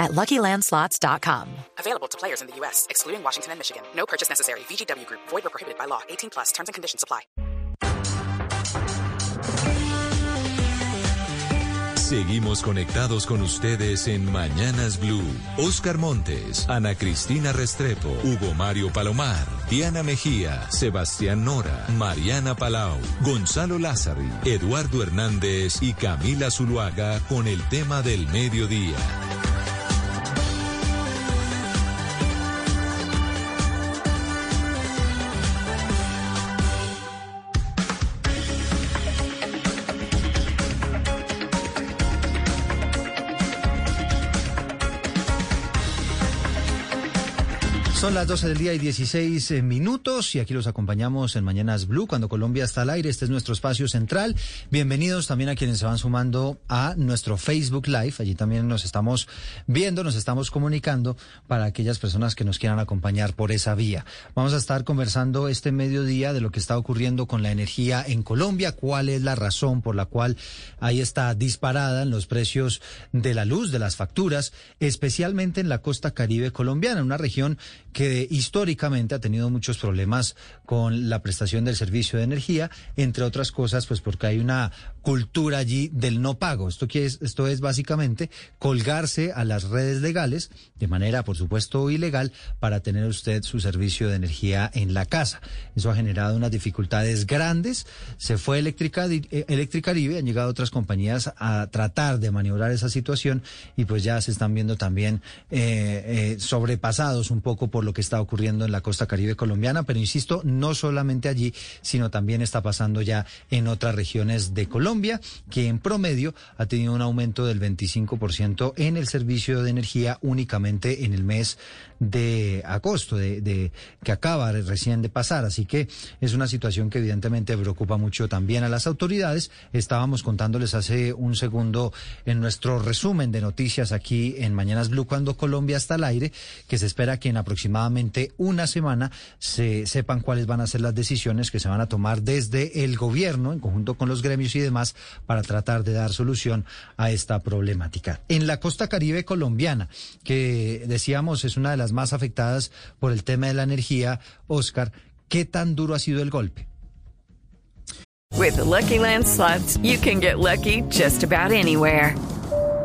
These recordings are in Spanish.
at LuckyLandSlots.com. Available to players in the U.S., excluding Washington and Michigan. No purchase necessary. VGW Group. Void or prohibited by law. 18 plus. Terms and conditions apply. Seguimos conectados con ustedes en Mañanas Blue. Oscar Montes, Ana Cristina Restrepo, Hugo Mario Palomar, Diana Mejía, Sebastián Nora, Mariana Palau, Gonzalo Lázari, Eduardo Hernández y Camila Zuluaga con el tema del mediodía. Son las 12 del día y 16 eh, minutos y aquí los acompañamos en Mañanas Blue cuando Colombia está al aire. Este es nuestro espacio central. Bienvenidos también a quienes se van sumando a nuestro Facebook Live. Allí también nos estamos viendo, nos estamos comunicando para aquellas personas que nos quieran acompañar por esa vía. Vamos a estar conversando este mediodía de lo que está ocurriendo con la energía en Colombia, cuál es la razón por la cual ahí está disparada en los precios de la luz, de las facturas, especialmente en la costa caribe colombiana, una región que históricamente ha tenido muchos problemas con la prestación del servicio de energía, entre otras cosas, pues porque hay una cultura allí del no pago. Esto, que es, esto es básicamente colgarse a las redes legales, de manera, por supuesto, ilegal, para tener usted su servicio de energía en la casa. Eso ha generado unas dificultades grandes. Se fue Eléctrica, eh, Electricaribe, han llegado otras compañías a tratar de maniobrar esa situación y pues ya se están viendo también eh, eh, sobrepasados un poco por lo que está ocurriendo en la costa caribe colombiana. Pero insisto, no solamente allí, sino también está pasando ya en otras regiones de Colombia. Que en promedio ha tenido un aumento del 25% en el servicio de energía únicamente en el mes de agosto, de, que acaba recién de pasar. Así que es una situación que evidentemente preocupa mucho también a las autoridades. Estábamos contándoles hace un segundo en nuestro resumen de noticias aquí en Mañanas Blue cuando Colombia está al aire, que se espera que en aproximadamente una semana se sepan cuáles van a ser las decisiones que se van a tomar desde el gobierno en conjunto con los gremios y demás para tratar de dar solución a esta problemática. En la costa caribe colombiana, que decíamos es una de las más afectadas por el tema de la energía, Oscar, ¿qué tan duro ha sido el golpe? With the Lucky Land you can get lucky just about anywhere.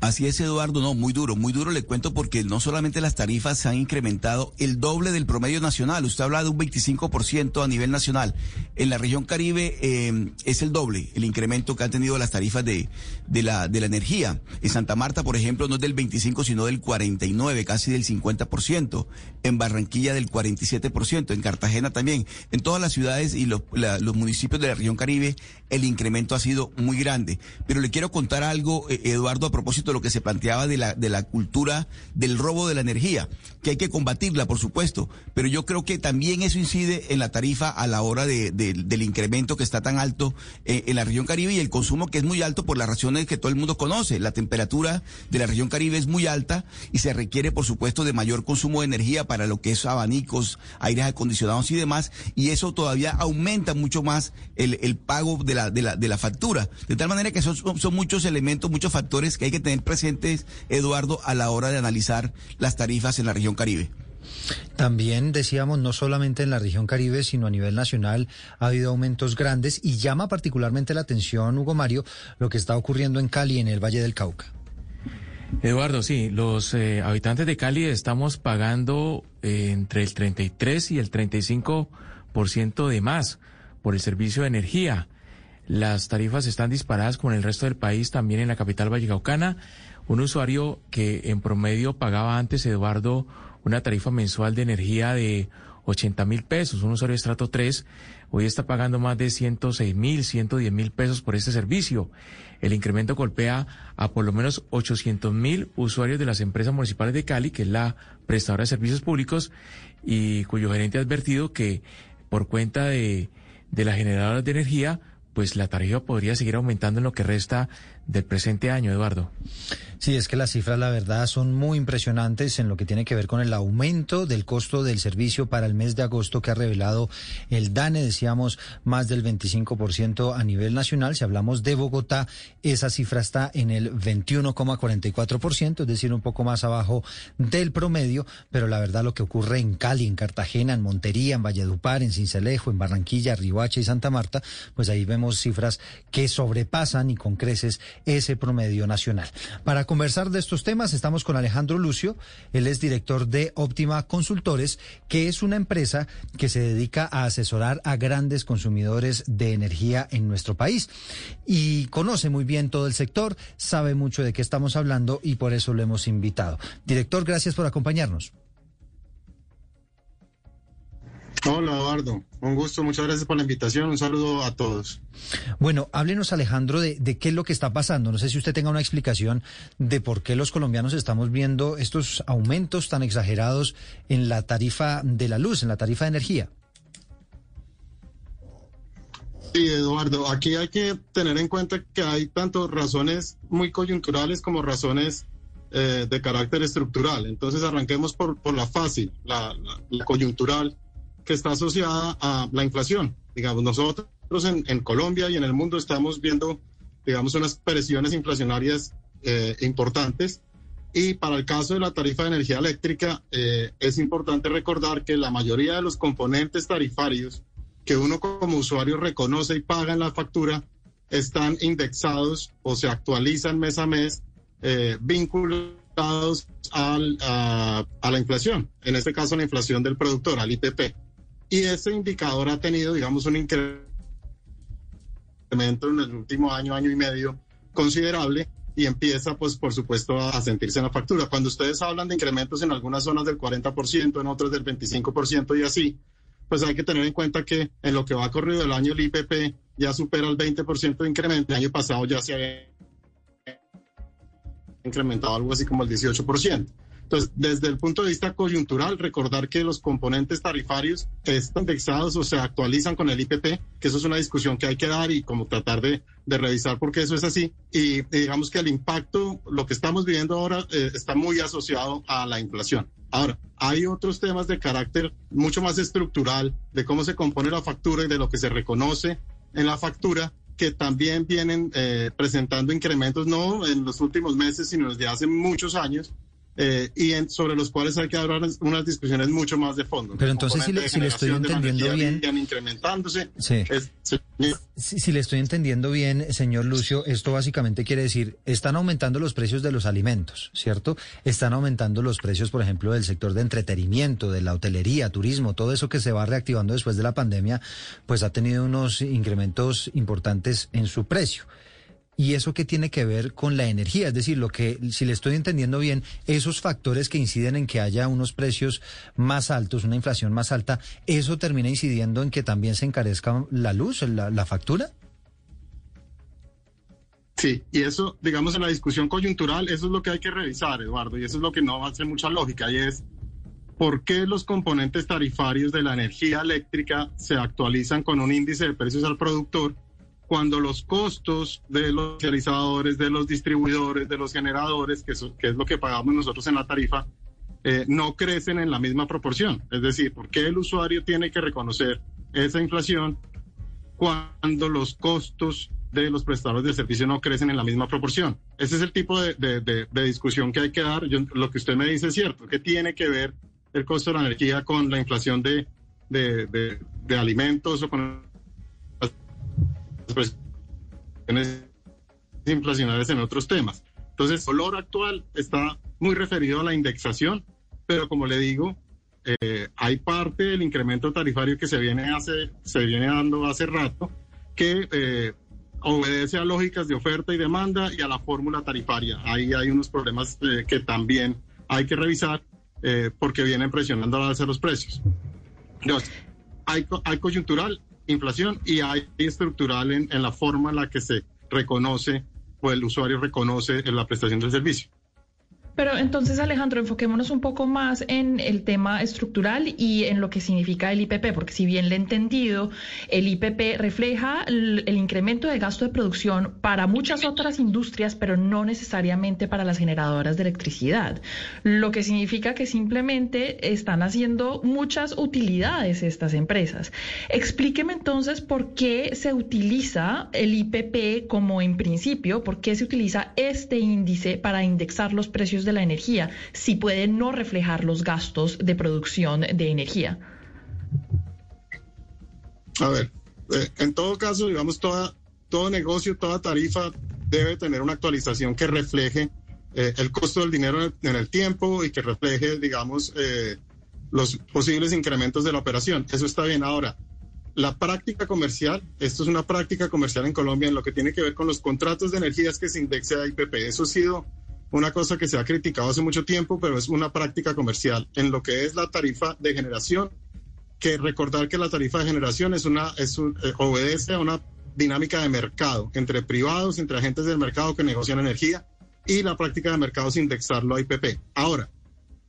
Así es, Eduardo, no, muy duro, muy duro le cuento porque no solamente las tarifas se han incrementado el doble del promedio nacional, usted habla de un 25% a nivel nacional. En la región Caribe eh, es el doble el incremento que han tenido las tarifas de, de, la, de la energía. En Santa Marta, por ejemplo, no es del 25, sino del 49, casi del 50%. En Barranquilla del 47%, en Cartagena también. En todas las ciudades y los, los municipios de la región Caribe, el incremento ha sido muy grande. Pero le quiero contar algo, eh, Eduardo, a propósito lo que se planteaba de la, de la cultura del robo de la energía, que hay que combatirla, por supuesto, pero yo creo que también eso incide en la tarifa a la hora de, del incremento que está tan alto eh, en la región Caribe y el consumo que es muy alto por las razones que todo el mundo conoce. La temperatura de la región Caribe es muy alta y se requiere, por supuesto, de mayor consumo de energía para lo que es abanicos, aires acondicionados y demás, y eso todavía aumenta mucho más el, el pago de la, de, la, de la factura. De tal manera que son, son muchos elementos, muchos factores que hay que tener presentes, Eduardo, a la hora de analizar las tarifas en la región Caribe. También decíamos, no solamente en la región Caribe, sino a nivel nacional ha habido aumentos grandes y llama particularmente la atención, Hugo Mario, lo que está ocurriendo en Cali, en el Valle del Cauca. Eduardo, sí, los eh, habitantes de Cali estamos pagando eh, entre el 33 y el 35% de más por el servicio de energía. Las tarifas están disparadas con el resto del país, también en la capital vallecaucana. Un usuario que en promedio pagaba antes, Eduardo, una tarifa mensual de energía de 80 mil pesos, un usuario de estrato 3, hoy está pagando más de 106 mil, 110 mil pesos por este servicio. El incremento golpea a por lo menos 800 mil usuarios de las empresas municipales de Cali, que es la prestadora de servicios públicos, y cuyo gerente ha advertido que por cuenta de, de las generadoras de energía, pues la tarifa podría seguir aumentando en lo que resta del presente año, Eduardo. Sí, es que las cifras, la verdad, son muy impresionantes en lo que tiene que ver con el aumento del costo del servicio para el mes de agosto que ha revelado el DANE, decíamos, más del 25% a nivel nacional. Si hablamos de Bogotá, esa cifra está en el 21,44%, es decir, un poco más abajo del promedio, pero la verdad lo que ocurre en Cali, en Cartagena, en Montería, en Valledupar, en Cincelejo, en Barranquilla, Rihuacha y Santa Marta, pues ahí vemos cifras que sobrepasan y con creces ese promedio nacional. Para conversar de estos temas estamos con Alejandro Lucio, él es director de Óptima Consultores, que es una empresa que se dedica a asesorar a grandes consumidores de energía en nuestro país y conoce muy bien todo el sector, sabe mucho de qué estamos hablando y por eso lo hemos invitado. Director, gracias por acompañarnos. Hola Eduardo, un gusto, muchas gracias por la invitación, un saludo a todos. Bueno, háblenos Alejandro de, de, qué es lo que está pasando. No sé si usted tenga una explicación de por qué los colombianos estamos viendo estos aumentos tan exagerados en la tarifa de la luz, en la tarifa de energía. Sí, Eduardo, aquí hay que tener en cuenta que hay tanto razones muy coyunturales como razones eh, de carácter estructural. Entonces arranquemos por, por la fácil, la, la, la coyuntural que está asociada a la inflación. Digamos, nosotros en, en, Colombia y en el mundo estamos viendo, digamos, unas presiones inflacionarias eh, importantes. Y para el caso de la tarifa de energía eléctrica, eh, es importante recordar que la mayoría de los componentes tarifarios que uno como usuario reconoce y paga en la factura están indexados o se actualizan mes a mes, eh, vinculados al, a, a la inflación, en este caso la inflación del productor, al IPP y ese indicador ha tenido, digamos, un incremento en el último año, año y medio considerable y empieza, pues, por supuesto, a sentirse en la factura. Cuando ustedes hablan de incrementos en algunas zonas del 40%, en otras del 25% y así, pues hay que tener en cuenta que en lo que va corrido el año el IPP ya supera el 20% de incremento. El año pasado ya se había incrementado algo así como el 18%. Entonces, desde el punto de vista coyuntural, recordar que los componentes tarifarios están indexados o se actualizan con el IPP, que eso es una discusión que hay que dar y como tratar de, de revisar por qué eso es así. Y, y, digamos que el impacto, lo que estamos viviendo ahora, eh, está muy asociado a la inflación. Ahora, hay otros temas de carácter mucho más estructural, de cómo se compone la factura y de lo que se reconoce en la factura, que también vienen eh, presentando incrementos no en los últimos meses, sino desde hace muchos años, eh, y en, sobre los cuales hay que hablar unas discusiones mucho más de fondo. Pero entonces, si le, si le, estoy entendiendo bien. incrementándose. Sí. Es, sí. Si, si, le estoy entendiendo bien, señor Lucio, esto básicamente quiere decir, están aumentando los precios de los alimentos, ¿cierto? Están aumentando los precios, por ejemplo, del sector de entretenimiento, de la hotelería, turismo, todo eso que se va reactivando después de la pandemia, pues ha tenido unos incrementos importantes en su precio. ¿Y eso qué tiene que ver con la energía? Es decir, lo que, si le estoy entendiendo bien, esos factores que inciden en que haya unos precios más altos, una inflación más alta, ¿eso termina incidiendo en que también se encarezca la luz, la, la factura? Sí, y eso, digamos, en la discusión coyuntural, eso es lo que hay que revisar, Eduardo, y eso es lo que no hace mucha lógica, y es por qué los componentes tarifarios de la energía eléctrica se actualizan con un índice de precios al productor cuando los costos de los realizadores, de los distribuidores, de los generadores, que, es lo que pagamos nosotros en la tarifa, eh, no crecen en la misma proporción. Es decir, ¿por qué el usuario tiene que reconocer esa inflación cuando los costos de los prestadores de servicio no crecen en la misma proporción? Ese es el tipo de, de, de, discusión que hay que dar. Lo que usted me dice es cierto. ¿Qué tiene que ver el costo de la energía con la inflación de alimentos o con presiones inflacionarias en otros temas. Entonces, el valor actual está muy referido a la indexación, pero como le digo, eh, hay parte del incremento tarifario que se viene, hace, se viene dando hace rato que eh, obedece a lógicas de oferta y demanda y a la fórmula tarifaria. Ahí hay unos problemas eh, que también hay que revisar eh, porque vienen presionando a hacer los precios. Entonces, hay, hay coyuntural, inflación y hay estructural en, la forma en la que se reconoce o el usuario reconoce la prestación del servicio. Pero entonces, Alejandro, enfoquémonos un poco más en el tema estructural y en lo que significa el IPP, porque si bien le he entendido, el IPP refleja el, incremento de gasto de producción para muchas otras industrias, pero no necesariamente para las generadoras de electricidad, lo que significa que simplemente están haciendo muchas utilidades estas empresas. Explíqueme entonces por qué se utiliza el IPP como en principio, por qué se utiliza este índice para indexar los precios de la energía si puede no reflejar los gastos de producción de energía? A ver, eh, en todo caso, digamos, toda, todo negocio, toda tarifa debe tener una actualización que refleje eh, el costo del dinero en el, tiempo y que refleje, digamos, eh, los posibles incrementos de la operación. Eso está bien. Ahora, la práctica comercial, esto es una práctica comercial en Colombia en lo que tiene que ver con los contratos de energías que se indexe a IPP. Eso ha sido una cosa que se ha criticado hace mucho tiempo, pero es una práctica comercial en lo que es la tarifa de generación, que recordar que la tarifa de generación es una, es eh, obedece a una dinámica de mercado entre privados, entre agentes del mercado que negocian energía y la práctica de mercado es indexarlo a IPP. Ahora,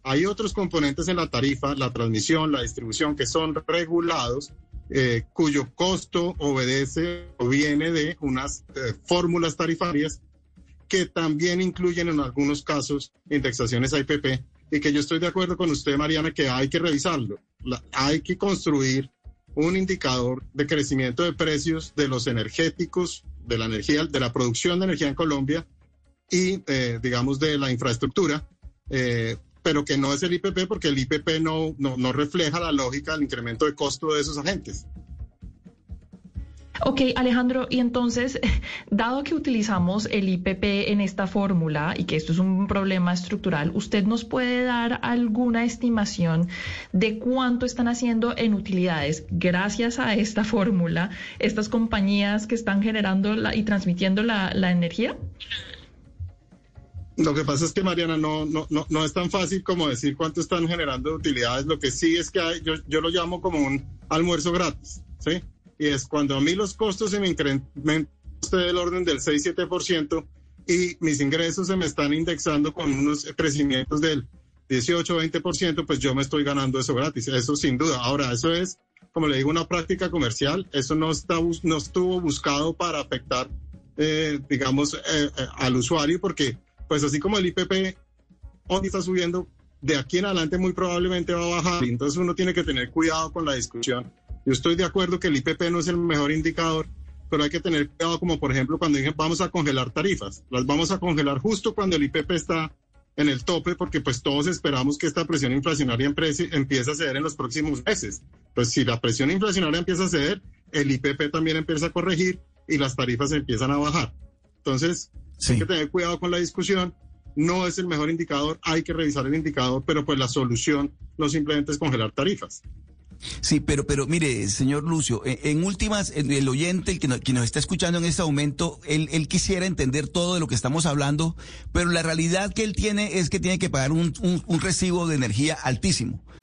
hay otros componentes en la tarifa, la transmisión, la distribución, que son regulados, eh, cuyo costo obedece o viene de unas eh, fórmulas tarifarias que también incluyen en algunos casos indexaciones a IPP y que yo estoy de acuerdo con usted, Mariana, que hay que revisarlo. hay que construir un indicador de crecimiento de precios de los energéticos, de la energía, de la producción de energía en Colombia y, eh, digamos, de la infraestructura, eh, pero que no es el IPP porque el IPP no, no, no refleja la lógica del incremento de costo de esos agentes. Ok, Alejandro, y entonces, dado que utilizamos el IPP en esta fórmula y que esto es un problema estructural, ¿usted nos puede dar alguna estimación de cuánto están haciendo en utilidades gracias a esta fórmula estas compañías que están generando y transmitiendo la, energía? Lo que pasa es que, Mariana, no, no, no, es tan fácil como decir cuánto están generando utilidades. Lo que sí es que hay, yo, yo lo llamo como un almuerzo gratis, ¿sí? Y es cuando a mí los costos se me incrementan del orden del 6-7% y mis ingresos se me están indexando con unos crecimientos del 18-20%, pues yo me estoy ganando eso gratis, eso sin duda. Ahora, eso es, como le digo, una práctica comercial, eso no, está, no estuvo buscado para afectar, eh, digamos, eh, eh, al usuario, porque pues así como el IPP hoy está subiendo, de aquí en adelante muy probablemente va a bajar, entonces uno tiene que tener cuidado con la discusión yo estoy de acuerdo que el IPP no es el mejor indicador, pero hay que tener cuidado como por ejemplo cuando dije vamos a congelar tarifas. Las vamos a congelar justo cuando el IPP está en el tope porque pues todos esperamos que esta presión inflacionaria empiece a ceder en los próximos meses. Pues si la presión inflacionaria empieza a ceder, el IPP también empieza a corregir y las tarifas empiezan a bajar. Entonces, hay que tener cuidado con la discusión. No es el mejor indicador, hay que revisar el indicador, pero pues la solución no simplemente es congelar tarifas. Sí, pero, pero mire, señor Lucio, en, últimas, el, oyente, el que, nos, está escuchando en este momento, él, él, quisiera entender todo de lo que estamos hablando, pero la realidad que él tiene es que tiene que pagar un, un, un recibo de energía altísimo.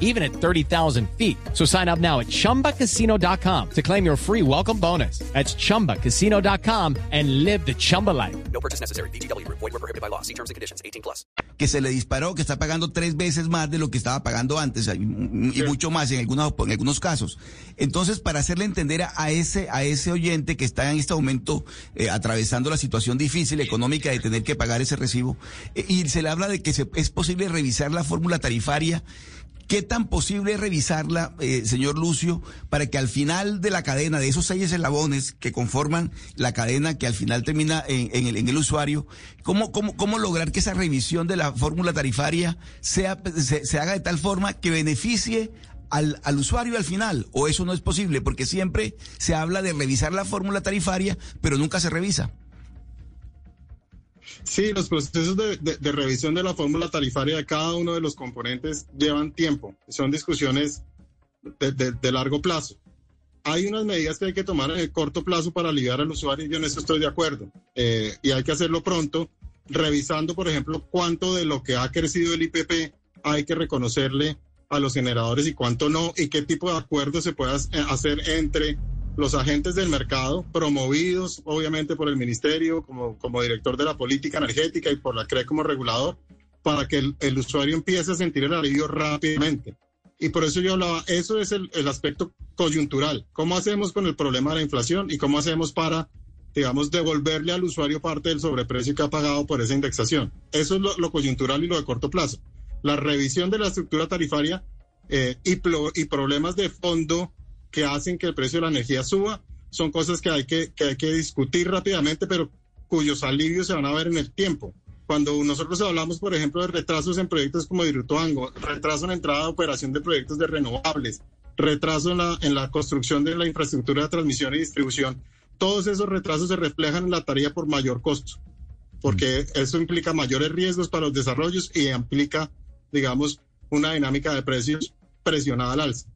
even at 30,000 feet. So sign up now at chumbacasino.com to claim your free welcome bonus. That's chumbacasino.com and live the Chumba life. No purchase necessary. DTW, void, were prohibited by law. See terms and conditions 18 plus. Que se le disparó, que está pagando tres veces más de lo que estaba pagando antes y, mucho más en algunos, en algunos casos. Entonces, para hacerle entender a, a ese, a ese oyente que está en este momento eh, atravesando la situación difícil económica de tener que pagar ese recibo. Eh, y se le habla de que se, es posible revisar la fórmula tarifaria. ¿Qué tan posible es revisarla, eh, señor Lucio, para que al final de la cadena, de esos seis eslabones que conforman la cadena que al final termina en, el, usuario, ¿cómo, cómo, cómo lograr que esa revisión de la fórmula tarifaria sea, se, se haga de tal forma que beneficie al, al usuario al final, o eso no es posible, porque siempre se habla de revisar la fórmula tarifaria, pero nunca se revisa. Sí, los procesos de, de, de, revisión de la fórmula tarifaria de cada uno de los componentes llevan tiempo. Son discusiones de, de, largo plazo. Hay unas medidas que hay que tomar en el corto plazo para aliviar al usuario y yo en eso estoy de acuerdo. Eh, y hay que hacerlo pronto, revisando, por ejemplo, cuánto de lo que ha crecido el IPP hay que reconocerle a los generadores y cuánto no, y qué tipo de acuerdo se puede hacer entre los agentes del mercado, promovidos obviamente por el ministerio como, como director de la política energética y por la CRE como regulador, para que el, el usuario empiece a sentir el alivio rápidamente. Y por eso yo hablaba, eso es el, el, aspecto coyuntural. ¿Cómo hacemos con el problema de la inflación y cómo hacemos para, digamos, devolverle al usuario parte del sobreprecio que ha pagado por esa indexación? Eso es lo, coyuntural y lo de corto plazo. La revisión de la estructura tarifaria eh, y, y problemas de fondo que hacen que el precio de la energía suba son cosas que hay que, que hay que discutir rápidamente, pero cuyos alivios se van a ver en el tiempo. Cuando nosotros hablamos, por ejemplo, de retrasos en proyectos como Hidroituango, retraso en entrada de operación de proyectos de renovables, retraso en la, en la construcción de la infraestructura de transmisión y distribución, todos esos retrasos se reflejan en la tarea por mayor costo, porque eso implica mayores riesgos para los desarrollos y implica, digamos, una dinámica de precios presionada al alza.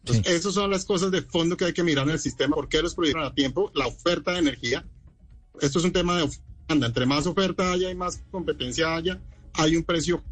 Entonces, sí. esas son las cosas de fondo que hay que mirar en el sistema. ¿Por qué los proyectos a tiempo? La oferta de energía. Esto es un tema de oferta. Entre más oferta haya y más competencia haya, hay un precio.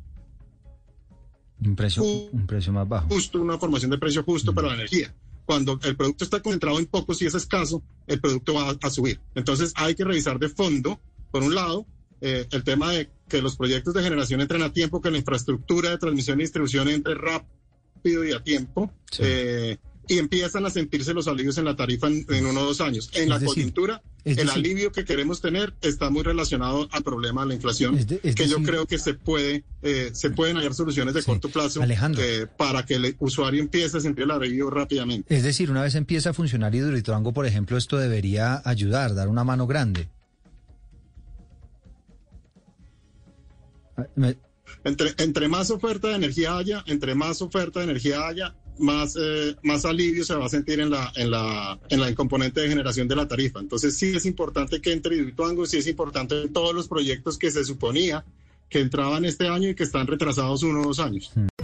Un precio, un precio más bajo. Justo, una formación de precio justo mm. para la energía. Cuando el producto está concentrado en pocos y es escaso, el producto va a, a subir. Entonces hay que revisar de fondo, por un lado, eh, el tema de que los proyectos de generación entren a tiempo, que la infraestructura de transmisión y distribución entre rápido y a tiempo. Sí. Eh, y empiezan a sentirse los alivios en la tarifa en, en uno o dos años. En es la decir, coyuntura, el decir, alivio que queremos tener está muy relacionado al problema de la inflación, es de, es que decir, yo creo que se puede, eh, se pueden hallar soluciones de sí, corto plazo eh, para que el usuario empiece a sentir el alivio rápidamente. Es decir, una vez empieza a funcionar Hidroituango, por ejemplo, esto debería ayudar, dar una mano grande. Me... Entre, entre más oferta de energía haya, entre más oferta de energía haya, más, eh, más alivio se va a sentir en la, en, la, en la componente de generación de la tarifa. Entonces sí es importante que entre Hidroituango, sí es importante en todos los proyectos que se suponía que entraban este año y que están retrasados uno o dos años.